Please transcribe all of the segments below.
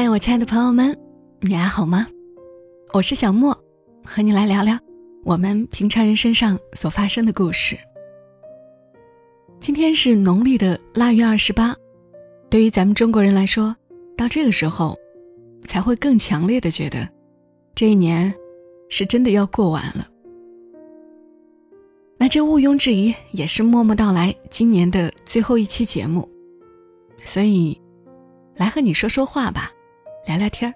嗨，我亲爱的朋友们，你还好吗？我是小莫，和你来聊聊我们平常人身上所发生的故事。今天是农历的腊月二十八，对于咱们中国人来说，到这个时候，才会更强烈的觉得，这一年是真的要过完了。那这毋庸置疑也是默默到来今年的最后一期节目，所以，来和你说说话吧。聊聊天儿，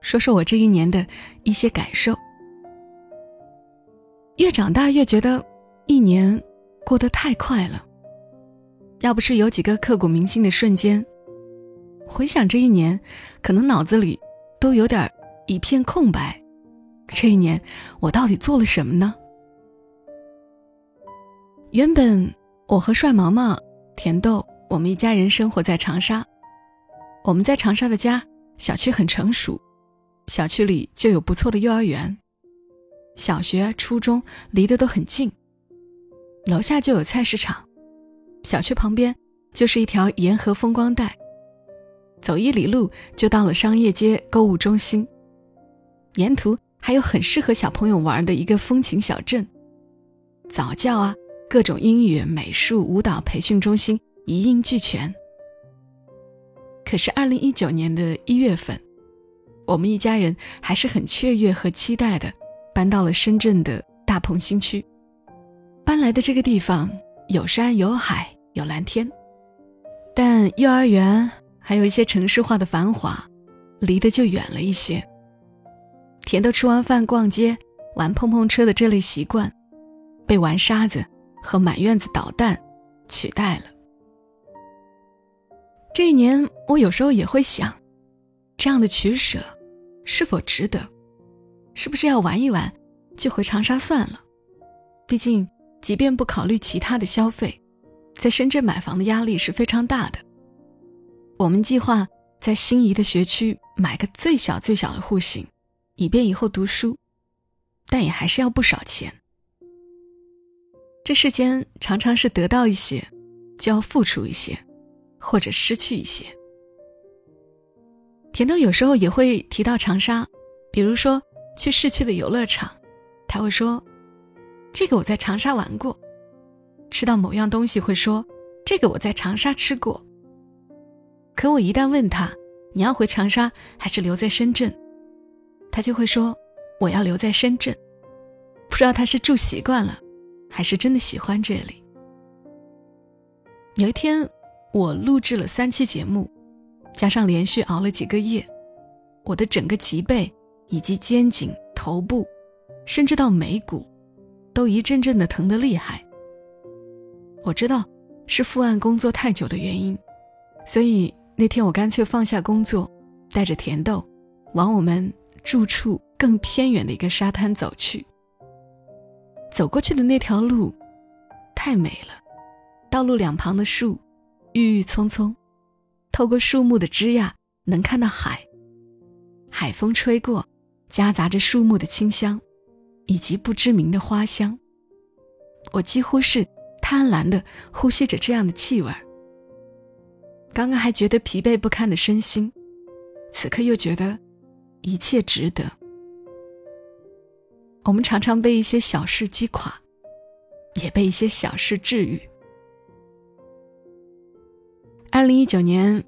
说说我这一年的一些感受。越长大越觉得一年过得太快了。要不是有几个刻骨铭心的瞬间，回想这一年，可能脑子里都有点一片空白。这一年我到底做了什么呢？原本我和帅毛毛、甜豆，我们一家人生活在长沙。我们在长沙的家。小区很成熟，小区里就有不错的幼儿园，小学、初中离得都很近，楼下就有菜市场，小区旁边就是一条沿河风光带，走一里路就到了商业街购物中心，沿途还有很适合小朋友玩的一个风情小镇，早教啊，各种英语、美术、舞蹈培训中心一应俱全。可是，二零一九年的一月份，我们一家人还是很雀跃和期待的，搬到了深圳的大鹏新区。搬来的这个地方有山有海有蓝天，但幼儿园还有一些城市化的繁华，离得就远了一些。甜豆吃完饭逛街、玩碰碰车的这类习惯，被玩沙子和满院子捣蛋取代了。这一年，我有时候也会想，这样的取舍是否值得？是不是要玩一玩就回长沙算了？毕竟，即便不考虑其他的消费，在深圳买房的压力是非常大的。我们计划在心仪的学区买个最小最小的户型，以便以后读书，但也还是要不少钱。这世间常常是得到一些，就要付出一些。或者失去一些。甜豆有时候也会提到长沙，比如说去市区的游乐场，他会说：“这个我在长沙玩过。”吃到某样东西会说：“这个我在长沙吃过。”可我一旦问他：“你要回长沙还是留在深圳？”他就会说：“我要留在深圳。”不知道他是住习惯了，还是真的喜欢这里。有一天。我录制了三期节目，加上连续熬了几个夜，我的整个脊背以及肩颈、头部，甚至到眉骨，都一阵阵的疼得厉害。我知道是伏案工作太久的原因，所以那天我干脆放下工作，带着甜豆，往我们住处更偏远的一个沙滩走去。走过去的那条路，太美了，道路两旁的树。郁郁葱葱，透过树木的枝桠能看到海。海风吹过，夹杂着树木的清香，以及不知名的花香。我几乎是贪婪的呼吸着这样的气味儿。刚刚还觉得疲惫不堪的身心，此刻又觉得一切值得。我们常常被一些小事击垮，也被一些小事治愈。二零一九年，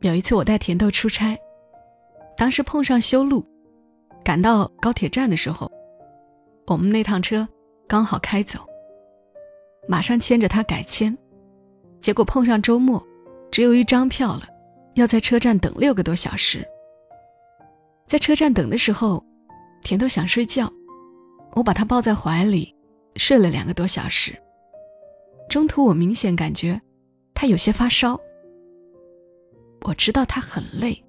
有一次我带甜豆出差，当时碰上修路，赶到高铁站的时候，我们那趟车刚好开走，马上牵着他改签，结果碰上周末，只有一张票了，要在车站等六个多小时。在车站等的时候，甜豆想睡觉，我把他抱在怀里，睡了两个多小时。中途我明显感觉他有些发烧。我知道他很累，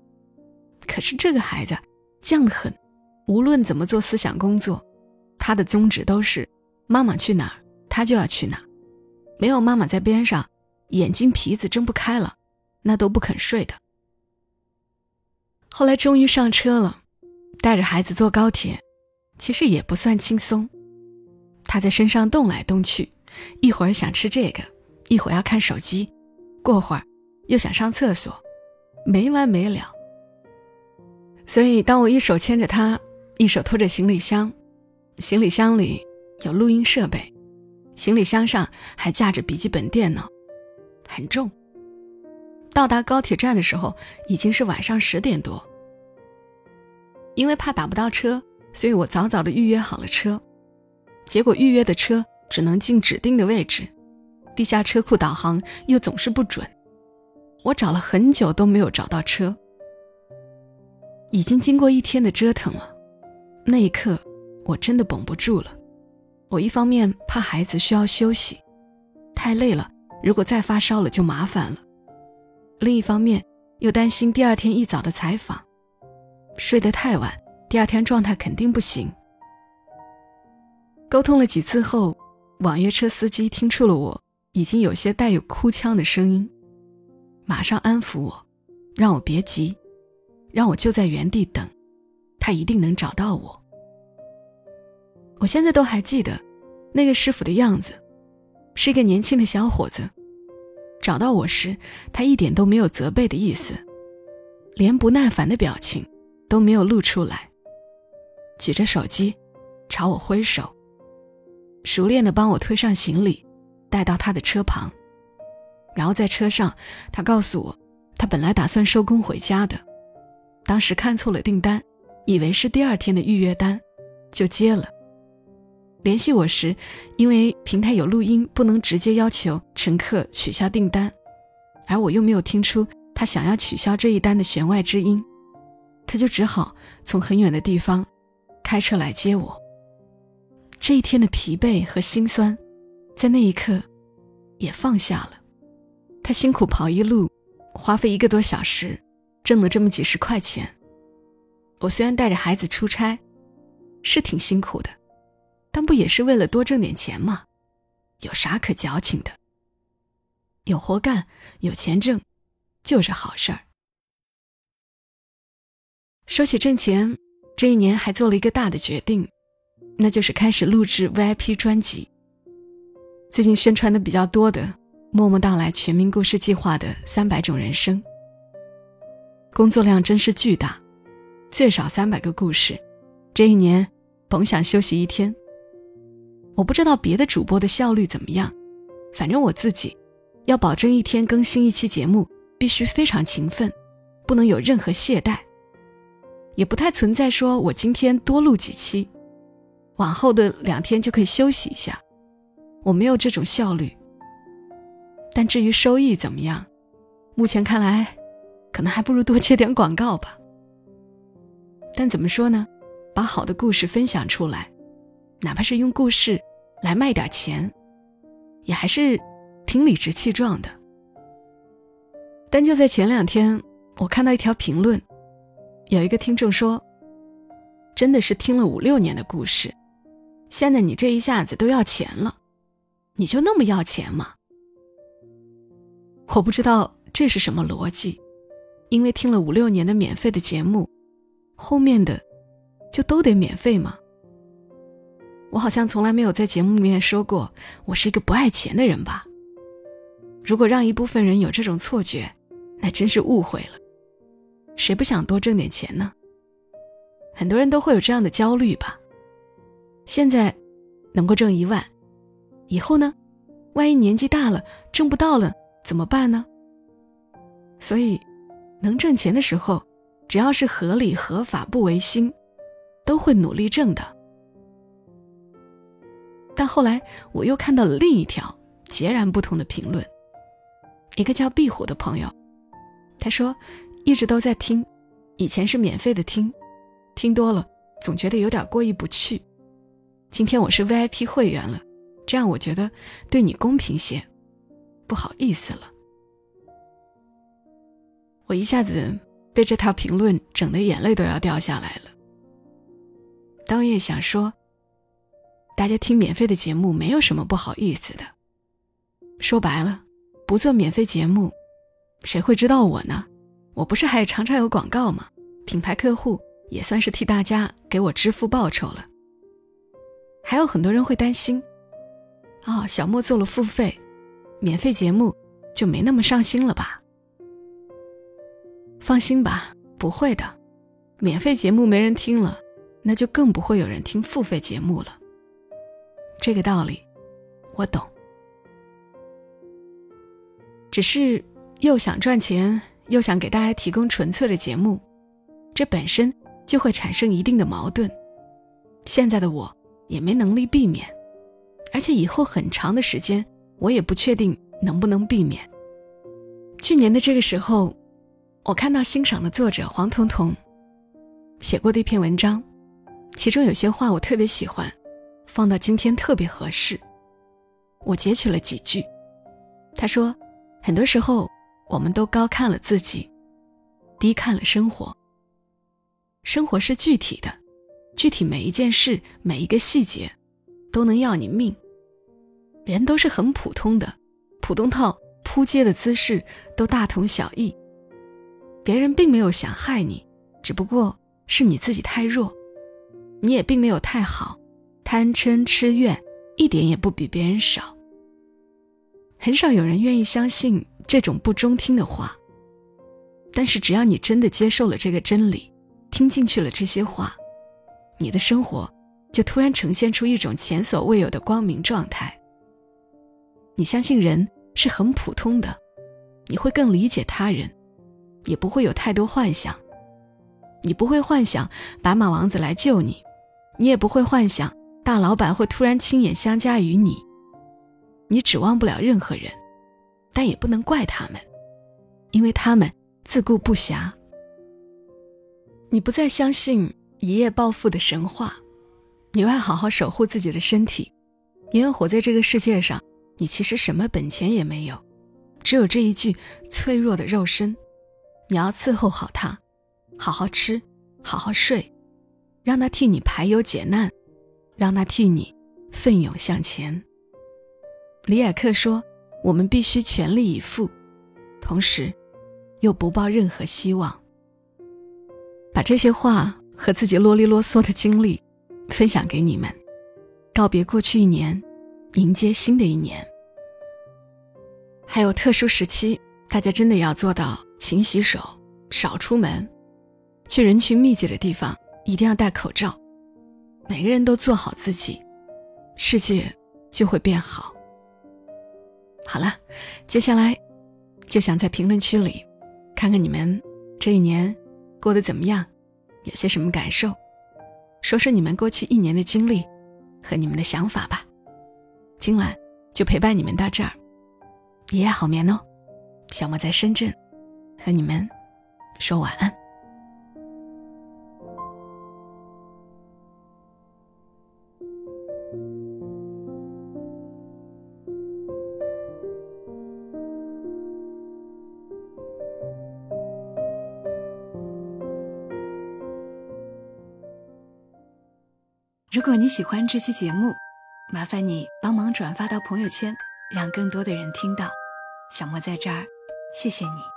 可是这个孩子犟得很，无论怎么做思想工作，他的宗旨都是妈妈去哪儿，他就要去哪儿，没有妈妈在边上，眼睛皮子睁不开了，那都不肯睡的。后来终于上车了，带着孩子坐高铁，其实也不算轻松，他在身上动来动去，一会儿想吃这个，一会儿要看手机，过会儿又想上厕所。没完没了，所以当我一手牵着他，一手拖着行李箱，行李箱里有录音设备，行李箱上还架着笔记本电脑，很重。到达高铁站的时候已经是晚上十点多。因为怕打不到车，所以我早早的预约好了车，结果预约的车只能进指定的位置，地下车库导航又总是不准，我找了很久都没有找到车。已经经过一天的折腾了，那一刻我真的绷不住了。我一方面怕孩子需要休息，太累了，如果再发烧了就麻烦了；另一方面又担心第二天一早的采访。睡得太晚，第二天状态肯定不行。沟通了几次后，网约车司机听出了我已经有些带有哭腔的声音，马上安抚我，让我别急，让我就在原地等，他一定能找到我。我现在都还记得，那个师傅的样子，是一个年轻的小伙子。找到我时，他一点都没有责备的意思，连不耐烦的表情。都没有露出来，举着手机，朝我挥手，熟练的帮我推上行李，带到他的车旁，然后在车上，他告诉我，他本来打算收工回家的，当时看错了订单，以为是第二天的预约单，就接了。联系我时，因为平台有录音，不能直接要求乘客取消订单，而我又没有听出他想要取消这一单的弦外之音。他就只好从很远的地方开车来接我。这一天的疲惫和心酸，在那一刻也放下了。他辛苦跑一路，花费一个多小时，挣了这么几十块钱。我虽然带着孩子出差，是挺辛苦的，但不也是为了多挣点钱吗？有啥可矫情的？有活干，有钱挣，就是好事儿。说起挣钱，这一年还做了一个大的决定，那就是开始录制 VIP 专辑。最近宣传的比较多的《默默到来全民故事计划》的三百种人生，工作量真是巨大，最少三百个故事，这一年甭想休息一天。我不知道别的主播的效率怎么样，反正我自己要保证一天更新一期节目，必须非常勤奋，不能有任何懈怠。也不太存在说，我今天多录几期，往后的两天就可以休息一下。我没有这种效率。但至于收益怎么样，目前看来，可能还不如多接点广告吧。但怎么说呢？把好的故事分享出来，哪怕是用故事来卖点钱，也还是挺理直气壮的。但就在前两天，我看到一条评论。有一个听众说：“真的是听了五六年的故事，现在你这一下子都要钱了，你就那么要钱吗？”我不知道这是什么逻辑，因为听了五六年的免费的节目，后面的就都得免费吗？我好像从来没有在节目里面说过我是一个不爱钱的人吧？如果让一部分人有这种错觉，那真是误会了。谁不想多挣点钱呢？很多人都会有这样的焦虑吧。现在能够挣一万，以后呢？万一年纪大了挣不到了怎么办呢？所以，能挣钱的时候，只要是合理合法不违心，都会努力挣的。但后来我又看到了另一条截然不同的评论，一个叫壁虎的朋友，他说。一直都在听，以前是免费的听，听多了总觉得有点过意不去。今天我是 VIP 会员了，这样我觉得对你公平些，不好意思了。我一下子被这条评论整的眼泪都要掉下来了。当也想说，大家听免费的节目没有什么不好意思的。说白了，不做免费节目，谁会知道我呢？我不是还常常有广告吗？品牌客户也算是替大家给我支付报酬了。还有很多人会担心，哦，小莫做了付费，免费节目就没那么上心了吧？放心吧，不会的。免费节目没人听了，那就更不会有人听付费节目了。这个道理，我懂。只是又想赚钱，又想给大家提供纯粹的节目，这本身就会产生一定的矛盾。现在的我也没能力避免，而且以后很长的时间，我也不确定能不能避免。去年的这个时候，我看到欣赏的作者黄彤彤写过的一篇文章，其中有些话我特别喜欢，放到今天特别合适。我截取了几句，他说：“很多时候，我们都高看了自己，低看了生活。生活是具体的。”具体每一件事、每一个细节，都能要你命。人都是很普通的，普通到扑街的姿势都大同小异。别人并没有想害你，只不过是你自己太弱。你也并没有太好，贪嗔痴怨一点也不比别人少。很少有人愿意相信这种不中听的话，但是只要你真的接受了这个真理，听进去了这些话。你的生活就突然呈现出一种前所未有的光明状态。你相信人是很普通的，你会更理解他人，也不会有太多幻想。你不会幻想白马王子来救你，你也不会幻想大老板会突然亲眼相加于你。你指望不了任何人，但也不能怪他们，因为他们自顾不暇。你不再相信。一夜暴富的神话，你会好好守护自己的身体，因为活在这个世界上，你其实什么本钱也没有，只有这一具脆弱的肉身。你要伺候好它，好好吃，好好睡，让它替你排忧解难，让它替你奋勇向前。里尔克说：“我们必须全力以赴，同时又不抱任何希望。”把这些话。和自己啰里啰嗦的经历分享给你们，告别过去一年，迎接新的一年。还有特殊时期，大家真的要做到勤洗手、少出门，去人群密集的地方一定要戴口罩。每个人都做好自己，世界就会变好。好了，接下来就想在评论区里看看你们这一年过得怎么样。有些什么感受？说说你们过去一年的经历和你们的想法吧。今晚就陪伴你们到这儿，一夜好眠哦。小莫在深圳，和你们说晚安。如果你喜欢这期节目，麻烦你帮忙转发到朋友圈，让更多的人听到。小莫在这儿，谢谢你。